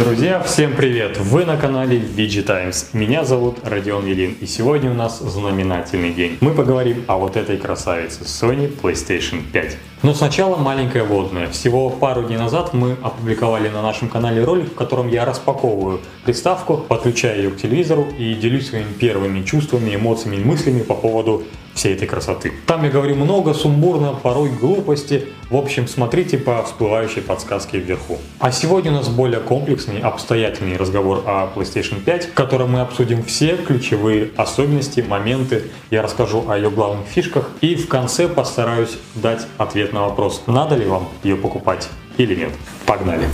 Друзья, всем привет! Вы на канале VG Times. Меня зовут Родион Елин, и сегодня у нас знаменательный день. Мы поговорим о вот этой красавице Sony PlayStation 5. Но сначала маленькое водное. Всего пару дней назад мы опубликовали на нашем канале ролик, в котором я распаковываю приставку, подключаю ее к телевизору и делюсь своими первыми чувствами, эмоциями и мыслями по поводу всей этой красоты. Там я говорю много, сумбурно, порой глупости. В общем, смотрите по всплывающей подсказке вверху. А сегодня у нас более комплексный, обстоятельный разговор о PlayStation 5, в котором мы обсудим все ключевые особенности, моменты. Я расскажу о ее главных фишках и в конце постараюсь дать ответ на вопрос, надо ли вам ее покупать или нет. Погнали!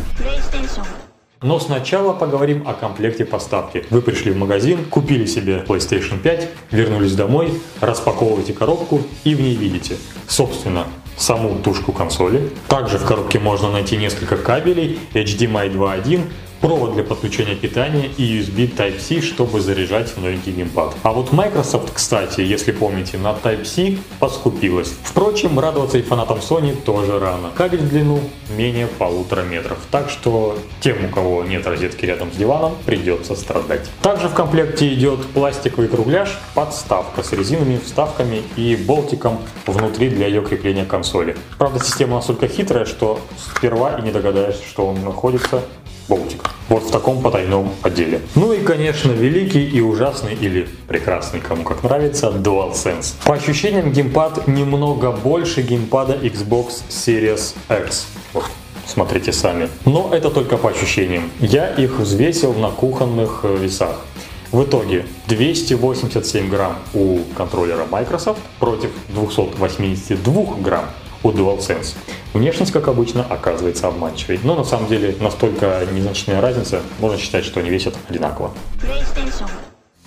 Но сначала поговорим о комплекте поставки. Вы пришли в магазин, купили себе PlayStation 5, вернулись домой, распаковываете коробку и в ней видите, собственно, саму тушку консоли. Также в коробке можно найти несколько кабелей HDMI 2.1, провод для подключения питания и USB Type-C, чтобы заряжать новенький геймпад. А вот Microsoft, кстати, если помните, на Type-C поскупилась. Впрочем, радоваться и фанатам Sony тоже рано. Кабель в длину менее полутора метров, так что тем, у кого нет розетки рядом с диваном, придется страдать. Также в комплекте идет пластиковый кругляш, подставка с резиновыми вставками и болтиком внутри для ее крепления консоли. Правда, система настолько хитрая, что сперва и не догадаешься, что он находится болтик. Вот в таком потайном отделе. Ну и, конечно, великий и ужасный или прекрасный, кому как нравится, DualSense. По ощущениям, геймпад немного больше геймпада Xbox Series X. Вот. Смотрите сами. Но это только по ощущениям. Я их взвесил на кухонных э, весах. В итоге 287 грамм у контроллера Microsoft против 282 грамм у DualSense. Внешность, как обычно, оказывается обманчивой. Но на самом деле настолько незначительная разница, можно считать, что они весят одинаково.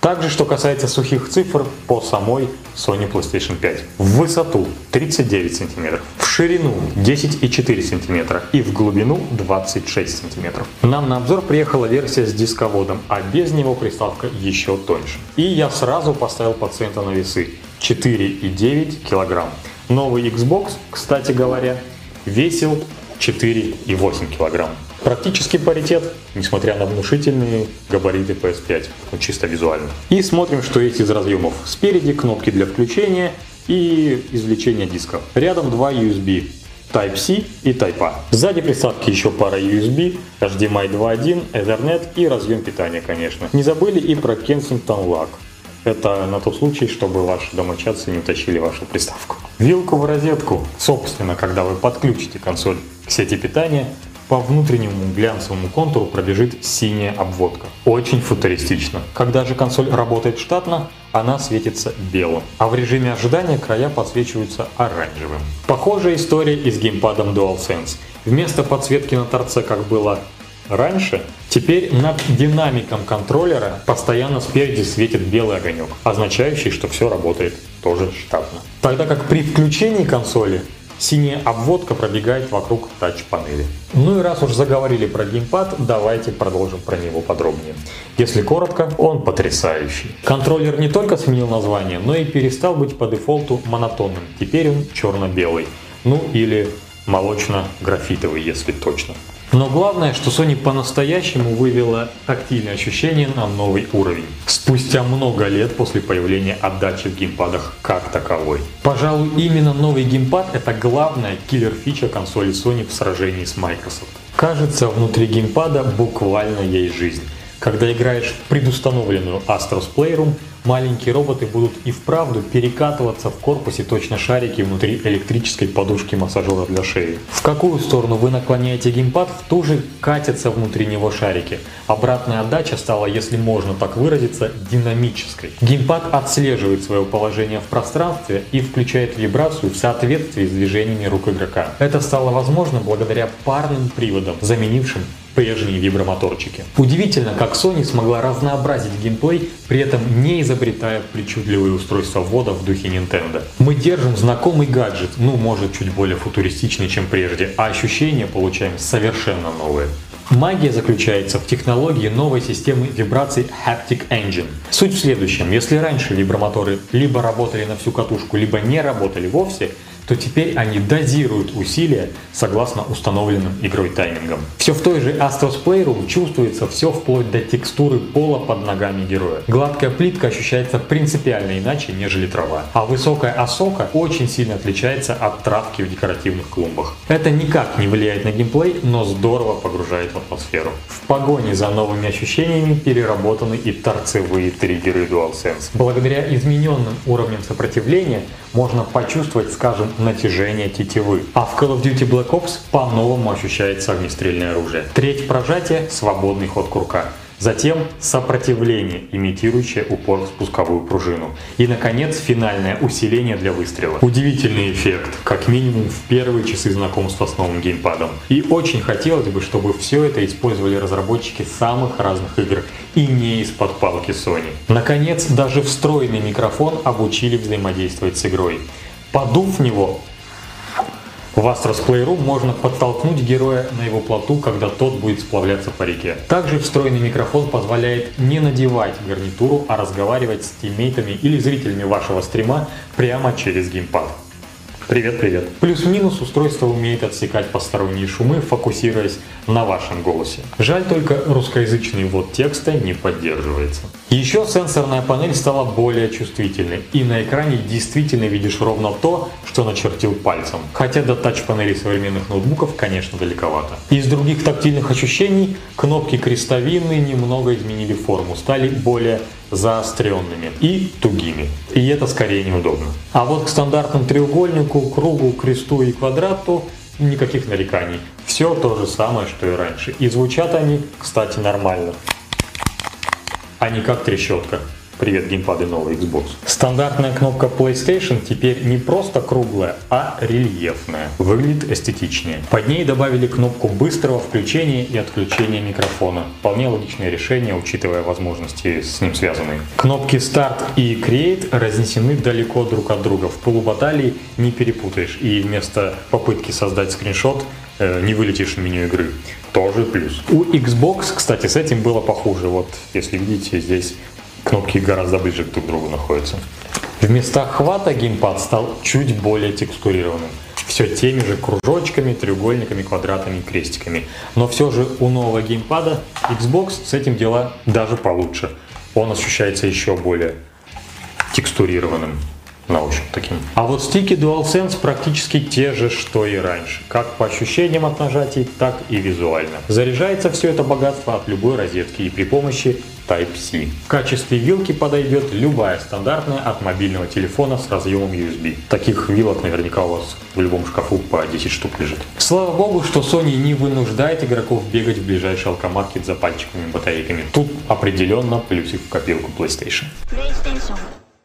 Также, что касается сухих цифр по самой Sony PlayStation 5. В высоту 39 см, в ширину 10,4 см и в глубину 26 см. Нам на обзор приехала версия с дисководом, а без него приставка еще тоньше. И я сразу поставил пациента на весы 4,9 кг. Новый Xbox, кстати говоря, весил 4,8 килограмм. Практически паритет, несмотря на внушительные габариты PS5, ну, чисто визуально. И смотрим, что есть из разъемов. Спереди кнопки для включения и извлечения диска. Рядом два USB. Type-C и Type-A. Сзади приставки еще пара USB, HDMI 2.1, Ethernet и разъем питания, конечно. Не забыли и про Kensington Lock. Это на тот случай, чтобы ваши домочадцы не утащили вашу приставку. Вилку в розетку. Собственно, когда вы подключите консоль к сети питания, по внутреннему глянцевому контуру пробежит синяя обводка. Очень футуристично. Когда же консоль работает штатно, она светится белым, а в режиме ожидания края подсвечиваются оранжевым. Похожая история и с геймпадом DualSense. Вместо подсветки на торце, как было раньше, теперь над динамиком контроллера постоянно спереди светит белый огонек, означающий, что все работает тоже штатно. Тогда как при включении консоли синяя обводка пробегает вокруг тач-панели. Ну и раз уж заговорили про геймпад, давайте продолжим про него подробнее. Если коротко, он потрясающий. Контроллер не только сменил название, но и перестал быть по дефолту монотонным. Теперь он черно-белый. Ну или молочно-графитовый, если точно. Но главное, что Sony по-настоящему вывела тактильное ощущение на новый уровень. Спустя много лет после появления отдачи в геймпадах как таковой. Пожалуй, именно новый геймпад это главная киллер-фича консоли Sony в сражении с Microsoft. Кажется, внутри геймпада буквально есть жизнь. Когда играешь в предустановленную Astros Playroom, маленькие роботы будут и вправду перекатываться в корпусе точно шарики внутри электрической подушки массажера для шеи. В какую сторону вы наклоняете геймпад, в ту же катятся внутри него шарики. Обратная отдача стала, если можно так выразиться, динамической. Геймпад отслеживает свое положение в пространстве и включает вибрацию в соответствии с движениями рук игрока. Это стало возможно благодаря парным приводам, заменившим прежние вибромоторчики. Удивительно, как Sony смогла разнообразить геймплей, при этом не изобретая причудливые устройства ввода в духе Nintendo. Мы держим знакомый гаджет, ну может чуть более футуристичный, чем прежде, а ощущения получаем совершенно новые. Магия заключается в технологии новой системы вибраций Haptic Engine. Суть в следующем. Если раньше вибромоторы либо работали на всю катушку, либо не работали вовсе, то теперь они дозируют усилия согласно установленным игрой таймингам. Все в той же Astros Playroom чувствуется все вплоть до текстуры пола под ногами героя. Гладкая плитка ощущается принципиально иначе, нежели трава. А высокая осока очень сильно отличается от травки в декоративных клумбах. Это никак не влияет на геймплей, но здорово погружает в атмосферу. В погоне за новыми ощущениями переработаны и торцевые триггеры DualSense. Благодаря измененным уровням сопротивления можно почувствовать, скажем, натяжение тетивы. А в Call of Duty Black Ops по-новому ощущается огнестрельное оружие. Треть прожатия – свободный ход курка. Затем сопротивление, имитирующее упор в спусковую пружину. И, наконец, финальное усиление для выстрела. Удивительный эффект, как минимум в первые часы знакомства с новым геймпадом. И очень хотелось бы, чтобы все это использовали разработчики самых разных игр и не из-под палки Sony. Наконец, даже встроенный микрофон обучили взаимодействовать с игрой. Подув в него, в Astros Playroom можно подтолкнуть героя на его плоту, когда тот будет сплавляться по реке. Также встроенный микрофон позволяет не надевать гарнитуру, а разговаривать с тиммейтами или зрителями вашего стрима прямо через геймпад. Привет, привет. Плюс-минус устройство умеет отсекать посторонние шумы, фокусируясь на вашем голосе. Жаль только русскоязычный ввод текста не поддерживается. Еще сенсорная панель стала более чувствительной, и на экране действительно видишь ровно то, что начертил пальцем. Хотя до тач-панелей современных ноутбуков, конечно, далековато. Из других тактильных ощущений кнопки крестовины немного изменили форму, стали более заостренными и тугими. И это скорее неудобно. А вот к стандартному треугольнику, кругу, кресту и квадрату никаких нареканий. Все то же самое, что и раньше. И звучат они, кстати, нормально. А не как трещотка. Привет, геймпады новый Xbox. Стандартная кнопка PlayStation теперь не просто круглая, а рельефная. Выглядит эстетичнее. Под ней добавили кнопку быстрого включения и отключения микрофона. Вполне логичное решение, учитывая возможности с ним связанные. Кнопки Start и Create разнесены далеко друг от друга. В полубаталии не перепутаешь. И вместо попытки создать скриншот э, не вылетишь в меню игры. Тоже плюс. У Xbox, кстати, с этим было похуже. Вот, если видите, здесь кнопки гораздо ближе друг к другу находятся. В местах хвата геймпад стал чуть более текстурированным. Все теми же кружочками, треугольниками, квадратами и крестиками. Но все же у нового геймпада Xbox с этим дела даже получше. Он ощущается еще более текстурированным на ощупь таким. А вот стики DualSense практически те же, что и раньше. Как по ощущениям от нажатий, так и визуально. Заряжается все это богатство от любой розетки и при помощи Type-C. В качестве вилки подойдет любая стандартная от мобильного телефона с разъемом USB. Таких вилок наверняка у вас в любом шкафу по 10 штук лежит. Слава богу, что Sony не вынуждает игроков бегать в ближайший алкомаркет за пальчиковыми батарейками. Тут определенно плюсик в копилку PlayStation. PlayStation.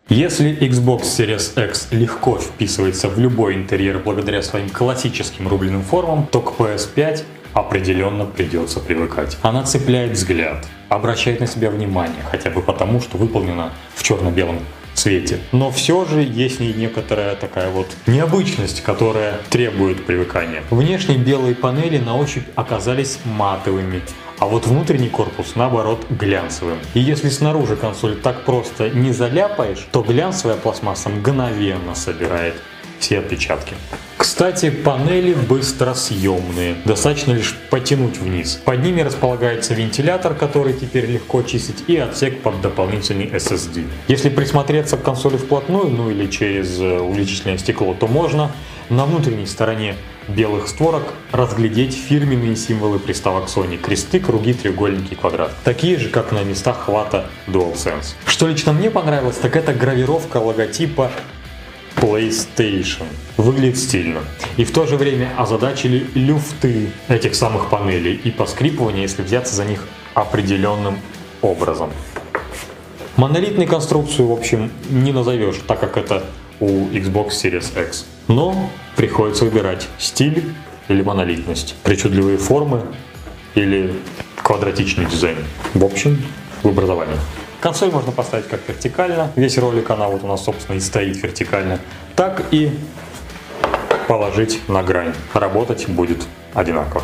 Если Xbox Series X легко вписывается в любой интерьер благодаря своим классическим рубленым формам, то к PS5 определенно придется привыкать. Она цепляет взгляд, обращает на себя внимание, хотя бы потому, что выполнена в черно-белом цвете. Но все же есть и некоторая такая вот необычность, которая требует привыкания. Внешние белые панели на ощупь оказались матовыми, а вот внутренний корпус наоборот глянцевым. И если снаружи консоль так просто не заляпаешь, то глянцевая пластмасса мгновенно собирает все отпечатки. Кстати, панели быстросъемные. Достаточно лишь потянуть вниз. Под ними располагается вентилятор, который теперь легко чистить, и отсек под дополнительный SSD. Если присмотреться к консоли вплотную, ну или через э, увеличительное стекло, то можно на внутренней стороне белых створок разглядеть фирменные символы приставок Sony – кресты, круги, треугольники и квадрат. Такие же, как на местах хвата DualSense. Что лично мне понравилось, так это гравировка логотипа PlayStation. Выглядит стильно. И в то же время озадачили люфты этих самых панелей и поскрипывание, если взяться за них определенным образом. Монолитной конструкцию, в общем, не назовешь, так как это у Xbox Series X. Но приходится выбирать стиль или монолитность, причудливые формы или квадратичный дизайн. В общем, выбор за вами. Консоль можно поставить как вертикально, весь ролик она вот у нас собственно и стоит вертикально, так и положить на грань. Работать будет одинаково.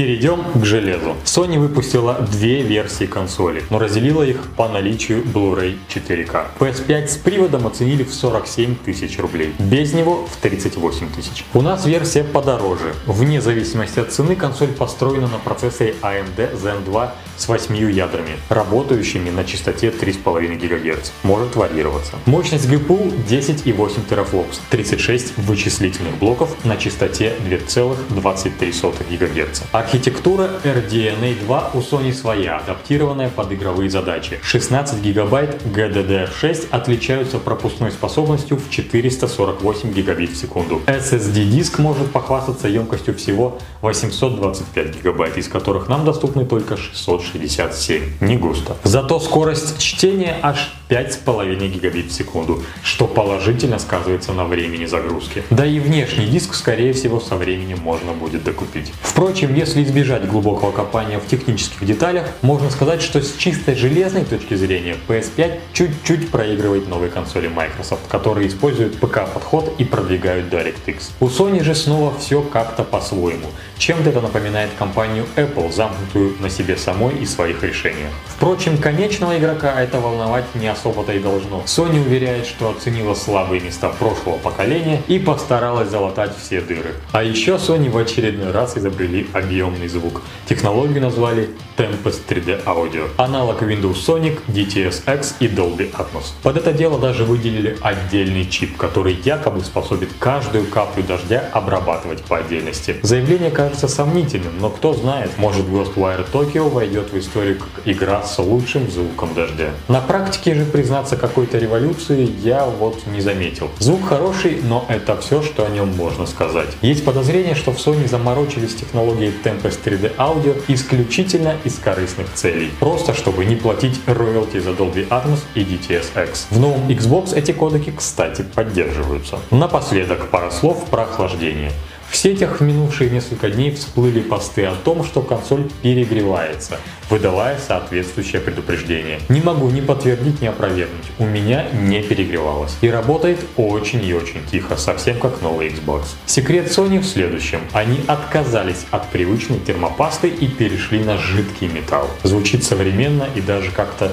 Перейдем к железу. Sony выпустила две версии консоли, но разделила их по наличию Blu-ray 4K. PS5 с приводом оценили в 47 тысяч рублей, без него в 38 тысяч. У нас версия подороже. Вне зависимости от цены консоль построена на процессоре AMD Zen 2 с 8 ядрами, работающими на частоте 3,5 ГГц. Может варьироваться. Мощность GPU 10,8 терафлопс, 36 вычислительных блоков на частоте 2,23 ГГц. Архитектура RDNA 2 у Sony своя, адаптированная под игровые задачи. 16 ГБ GDDR6 отличаются пропускной способностью в 448 гигабит в секунду. SSD-диск может похвастаться емкостью всего 825 гигабайт, из которых нам доступны только 667. Не густо. Зато скорость чтения аж 5,5 гигабит в секунду, что положительно сказывается на времени загрузки. Да и внешний диск, скорее всего, со временем можно будет докупить. Впрочем, если избежать глубокого копания в технических деталях, можно сказать, что с чистой железной точки зрения PS5 чуть-чуть проигрывает новой консоли Microsoft, которые используют ПК-подход и продвигают DirectX. У Sony же снова все как-то по-своему. Чем-то это напоминает компанию Apple, замкнутую на себе самой и своих решениях. Впрочем, конечного игрока это волновать не особо-то и должно. Sony уверяет, что оценила слабые места прошлого поколения и постаралась залатать все дыры. А еще Sony в очередной раз изобрели объемный звук. Технологию назвали Tempest 3D Audio. Аналог Windows Sonic, DTS-X и Dolby Atmos. Под это дело даже выделили отдельный чип, который якобы способен каждую каплю дождя обрабатывать по отдельности. Заявление кажется сомнительным, но кто знает, может Ghostwire Tokyo войдет в историю как игра с лучшим звуком дождя. На практике же признаться какой-то революции я вот не заметил. Звук хороший, но это все, что о нем можно сказать. Есть подозрение, что в Sony заморочились технологией Tempest 3D Audio исключительно из корыстных целей. Просто чтобы не платить роялти за Dolby Atmos и DTS-X. В новом Xbox эти кодеки, кстати, поддерживаются. Напоследок пара слов про охлаждение. В сетях в минувшие несколько дней всплыли посты о том, что консоль перегревается, выдавая соответствующее предупреждение. Не могу ни подтвердить, ни опровергнуть. У меня не перегревалось. И работает очень и очень тихо, совсем как новый Xbox. Секрет Sony в следующем. Они отказались от привычной термопасты и перешли на жидкий металл. Звучит современно и даже как-то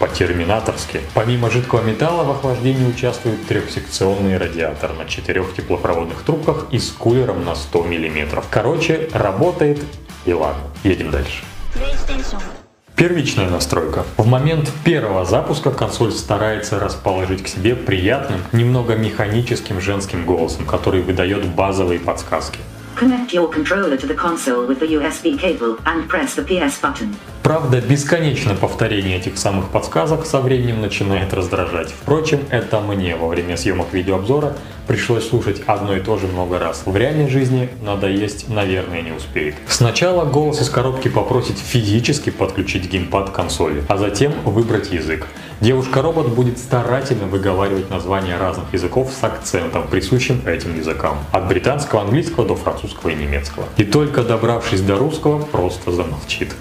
по-терминаторски. Помимо жидкого металла в охлаждении участвует трехсекционный радиатор на четырех теплопроводных трубках и с кулером на 100 мм. Короче, работает и ладно. Едем дальше. Первичная настройка. В момент первого запуска консоль старается расположить к себе приятным, немного механическим женским голосом, который выдает базовые подсказки. Правда, бесконечное повторение этих самых подсказок со временем начинает раздражать. Впрочем, это мне во время съемок видеообзора пришлось слушать одно и то же много раз. В реальной жизни надо есть, наверное, не успеет. Сначала голос из коробки попросит физически подключить геймпад к консоли, а затем выбрать язык. Девушка-робот будет старательно выговаривать названия разных языков с акцентом, присущим этим языкам. От британского, английского до французского и немецкого. И только добравшись до русского, просто замолчит.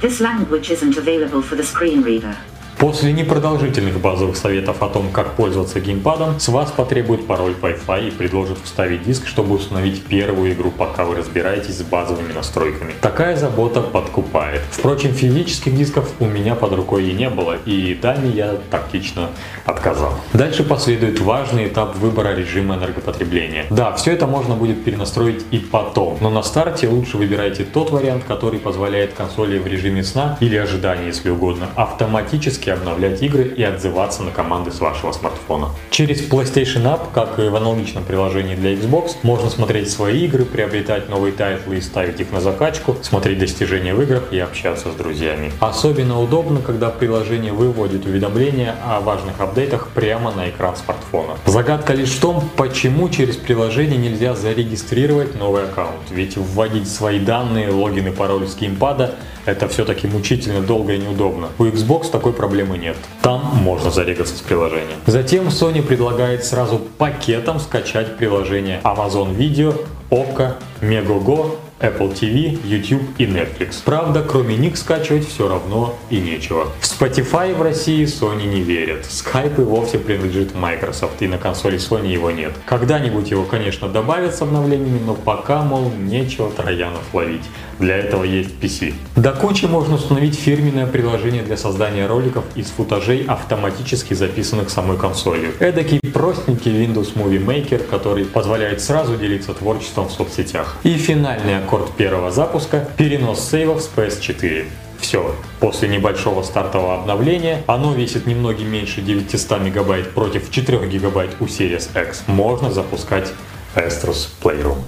This language isn't available for the screen reader. После непродолжительных базовых советов о том, как пользоваться геймпадом, с вас потребует пароль Wi-Fi и предложит вставить диск, чтобы установить первую игру, пока вы разбираетесь с базовыми настройками. Такая забота подкупает. Впрочем, физических дисков у меня под рукой и не было, и даме я тактично отказал. Дальше последует важный этап выбора режима энергопотребления. Да, все это можно будет перенастроить и потом, но на старте лучше выбирайте тот вариант, который позволяет консоли в режиме сна или ожидания, если угодно, автоматически периодически обновлять игры и отзываться на команды с вашего смартфона. Через PlayStation App, как и в аналогичном приложении для Xbox, можно смотреть свои игры, приобретать новые тайтлы и ставить их на закачку, смотреть достижения в играх и общаться с друзьями. Особенно удобно, когда приложение выводит уведомления о важных апдейтах прямо на экран смартфона. Загадка лишь в том, почему через приложение нельзя зарегистрировать новый аккаунт, ведь вводить свои данные, логин и пароль с геймпада это все-таки мучительно долго и неудобно. У Xbox такой проблемы нет. Там можно зарегаться с приложением. Затем Sony предлагает сразу пакетом скачать приложение Amazon Video, Okko, Megogo Apple TV, YouTube и Netflix. Правда, кроме них скачивать все равно и нечего. В Spotify в России Sony не верят. Skype и вовсе принадлежит Microsoft, и на консоли Sony его нет. Когда-нибудь его, конечно, добавят с обновлениями, но пока, мол, нечего троянов ловить. для этого есть PC. До кучи можно установить фирменное приложение для создания роликов из футажей, автоматически записанных самой консолью. Эдакий простенький Windows Movie Maker, который позволяет сразу делиться творчеством в соцсетях. И финальный аккорд первого запуска – перенос сейвов с PS4. Все, после небольшого стартового обновления, оно весит немногим меньше 900 мегабайт против 4 гигабайт у Series X, можно запускать Astro's Playroom.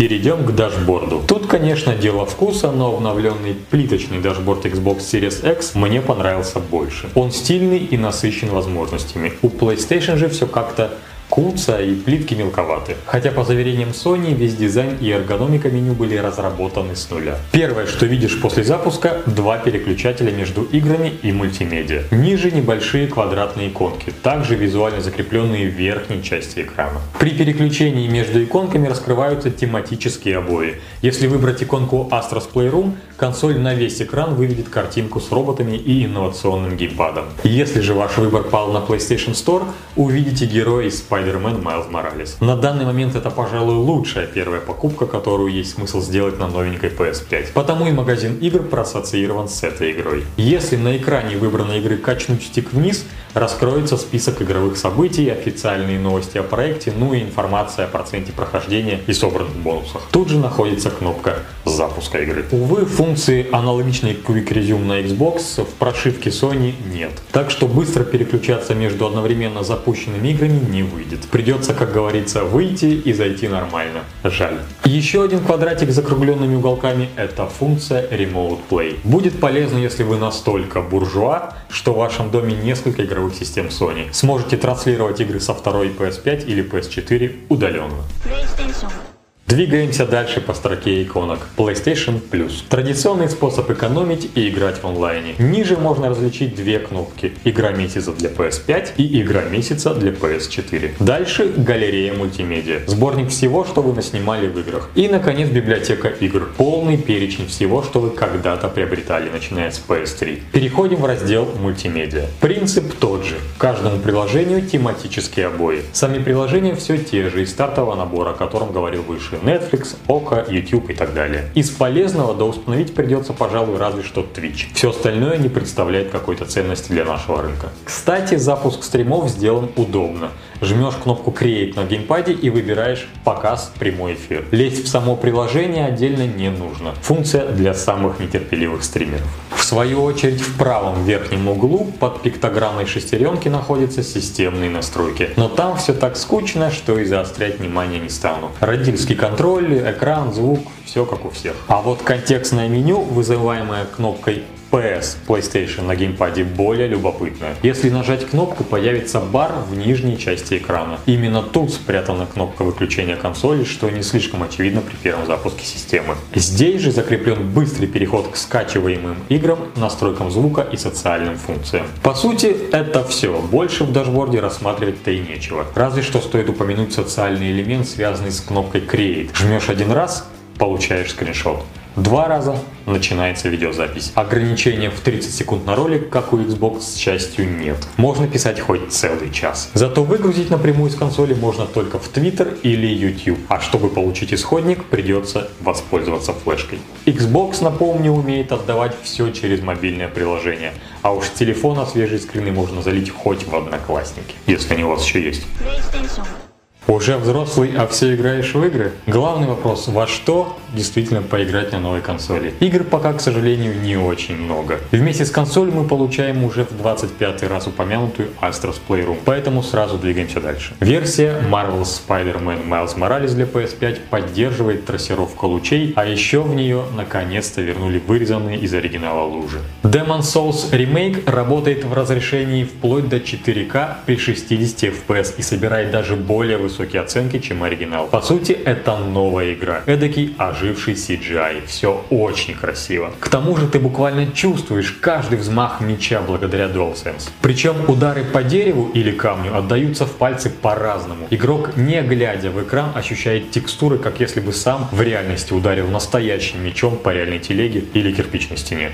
Перейдем к дашборду. Тут, конечно, дело вкуса, но обновленный плиточный дашборд Xbox Series X мне понравился больше. Он стильный и насыщен возможностями. У PlayStation же все как-то куцо и плитки мелковаты. Хотя по заверениям Sony весь дизайн и эргономика меню были разработаны с нуля. Первое, что видишь после запуска, два переключателя между играми и мультимедиа. Ниже небольшие квадратные иконки, также визуально закрепленные в верхней части экрана. При переключении между иконками раскрываются тематические обои. Если выбрать иконку Astros Playroom, консоль на весь экран выведет картинку с роботами и инновационным геймпадом. Если же ваш выбор пал на PlayStation Store, увидите героя из Spider Spider-Man Miles Morales. На данный момент это, пожалуй, лучшая первая покупка, которую есть смысл сделать на новенькой PS5. Потому и магазин игр проассоциирован с этой игрой. Если на экране выбранной игры качнуть стик вниз, раскроется список игровых событий, официальные новости о проекте, ну и информация о проценте прохождения и собранных бонусах. Тут же находится кнопка запуска игры. Увы, функции аналогичной Quick Resume на Xbox в прошивке Sony нет. Так что быстро переключаться между одновременно запущенными играми не выйдет. Придется, как говорится, выйти и зайти нормально. Жаль. Еще один квадратик с закругленными уголками – это функция Remote Play. Будет полезно, если вы настолько буржуа, что в вашем доме несколько игровых систем Sony. Сможете транслировать игры со второй PS5 или PS4 удаленно. Двигаемся дальше по строке иконок. PlayStation Plus. Традиционный способ экономить и играть в онлайне. Ниже можно различить две кнопки. Игра месяца для PS5 и игра месяца для PS4. Дальше галерея мультимедиа. Сборник всего, что вы наснимали в играх. И, наконец, библиотека игр. Полный перечень всего, что вы когда-то приобретали, начиная с PS3. Переходим в раздел мультимедиа. Принцип тот же. Каждому приложению тематические обои. Сами приложения все те же из стартового набора, о котором говорил выше. Netflix, Ока, YouTube и так далее. Из полезного до установить придется, пожалуй, разве что Twitch. Все остальное не представляет какой-то ценности для нашего рынка. Кстати, запуск стримов сделан удобно. Жмешь кнопку Create на геймпаде и выбираешь показ прямой эфир. Лезть в само приложение отдельно не нужно. Функция для самых нетерпеливых стримеров. В свою очередь в правом верхнем углу под пиктограммой шестеренки находятся системные настройки. Но там все так скучно, что и заострять внимание не стану. Родительский контроль, экран, звук, все как у всех. А вот контекстное меню, вызываемое кнопкой PS PlayStation на геймпаде более любопытная. Если нажать кнопку, появится бар в нижней части экрана. Именно тут спрятана кнопка выключения консоли, что не слишком очевидно при первом запуске системы. Здесь же закреплен быстрый переход к скачиваемым играм, настройкам звука и социальным функциям. По сути, это все. Больше в дашборде рассматривать-то и нечего. Разве что стоит упомянуть социальный элемент, связанный с кнопкой Create. Жмешь один раз, получаешь скриншот. Два раза начинается видеозапись. Ограничения в 30 секунд на ролик, как у Xbox, к счастью, нет. Можно писать хоть целый час. Зато выгрузить напрямую с консоли можно только в Twitter или YouTube. А чтобы получить исходник, придется воспользоваться флешкой. Xbox, напомню, умеет отдавать все через мобильное приложение. А уж с телефона свежие скрины можно залить хоть в одноклассники, если они у вас еще есть. Уже взрослый, а все играешь в игры? Главный вопрос, во что действительно поиграть на новой консоли? Игр пока, к сожалению, не очень много. Вместе с консолью мы получаем уже в 25 раз упомянутую Astros Playroom, поэтому сразу двигаемся дальше. Версия Marvel's Spider-Man Miles Morales для PS5 поддерживает трассировку лучей, а еще в нее наконец-то вернули вырезанные из оригинала лужи. Demon Souls Remake работает в разрешении вплоть до 4К при 60 FPS и собирает даже более высокие высокие оценки, чем оригинал. По сути, это новая игра. Эдакий оживший CGI. Все очень красиво. К тому же ты буквально чувствуешь каждый взмах меча благодаря DualSense. Причем удары по дереву или камню отдаются в пальцы по-разному. Игрок, не глядя в экран, ощущает текстуры, как если бы сам в реальности ударил настоящим мечом по реальной телеге или кирпичной стене.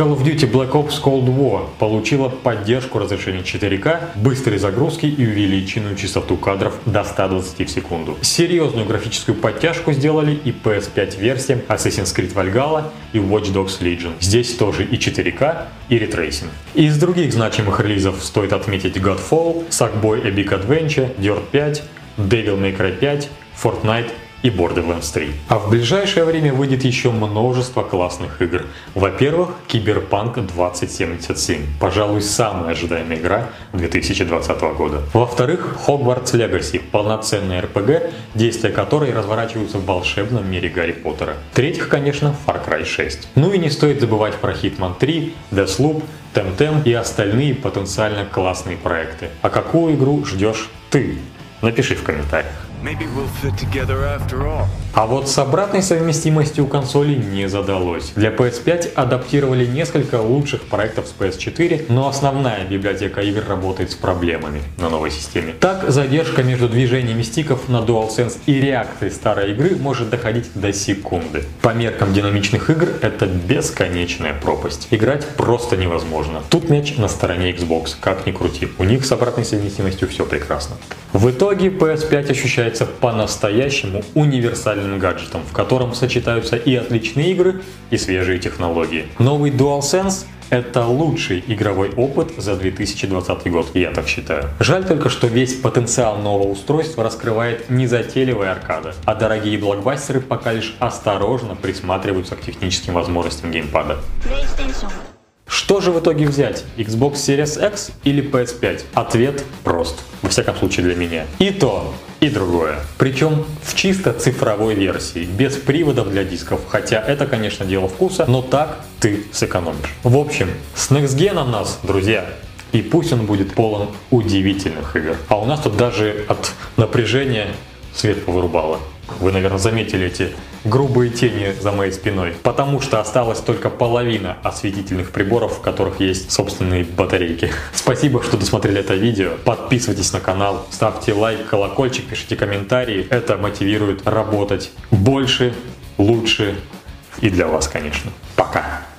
Call of Duty Black Ops Cold War получила поддержку разрешения 4К, быстрой загрузки и увеличенную частоту кадров до 120 в секунду. Серьезную графическую подтяжку сделали и PS5 версиям Assassin's Creed Valhalla и Watch Dogs Legion. Здесь тоже и 4К, и ray tracing. Из других значимых релизов стоит отметить Godfall, Sackboy A Big Adventure, Dirt 5, Devil May Cry 5, Fortnite и Borderlands 3. А в ближайшее время выйдет еще множество классных игр. Во-первых, Киберпанк 2077, пожалуй, самая ожидаемая игра 2020 года. Во-вторых, Hogwarts Legacy, полноценная RPG, действия которой разворачиваются в волшебном мире Гарри Поттера. В-третьих, конечно, Far Cry 6. Ну и не стоит забывать про Hitman 3, Deathloop, Temtem и остальные потенциально классные проекты. А какую игру ждешь ты? Напиши в комментариях. Maybe we'll fit together after all. А вот с обратной совместимостью у консолей не задалось. Для PS5 адаптировали несколько лучших проектов с PS4, но основная библиотека игр работает с проблемами на новой системе. Так, задержка между движениями стиков на DualSense и реакцией старой игры может доходить до секунды. По меркам динамичных игр это бесконечная пропасть. Играть просто невозможно. Тут мяч на стороне Xbox, как ни крути. У них с обратной совместимостью все прекрасно. В итоге PS5 ощущается по-настоящему универсальным гаджетом, в котором сочетаются и отличные игры, и свежие технологии. Новый DualSense это лучший игровой опыт за 2020 год, я так считаю. Жаль только, что весь потенциал нового устройства раскрывает незатейливая аркада, а дорогие блокбастеры пока лишь осторожно присматриваются к техническим возможностям геймпада. Что же в итоге взять? Xbox Series X или PS5? Ответ прост. Во всяком случае для меня. И то, и другое. Причем в чисто цифровой версии, без приводов для дисков. Хотя это, конечно, дело вкуса, но так ты сэкономишь. В общем, с Next Gen нас, друзья, и пусть он будет полон удивительных игр. А у нас тут даже от напряжения свет повырубало. Вы, наверное, заметили эти грубые тени за моей спиной, потому что осталась только половина осветительных приборов, в которых есть собственные батарейки. Спасибо, что досмотрели это видео. Подписывайтесь на канал, ставьте лайк, колокольчик, пишите комментарии. Это мотивирует работать больше, лучше и для вас, конечно. Пока!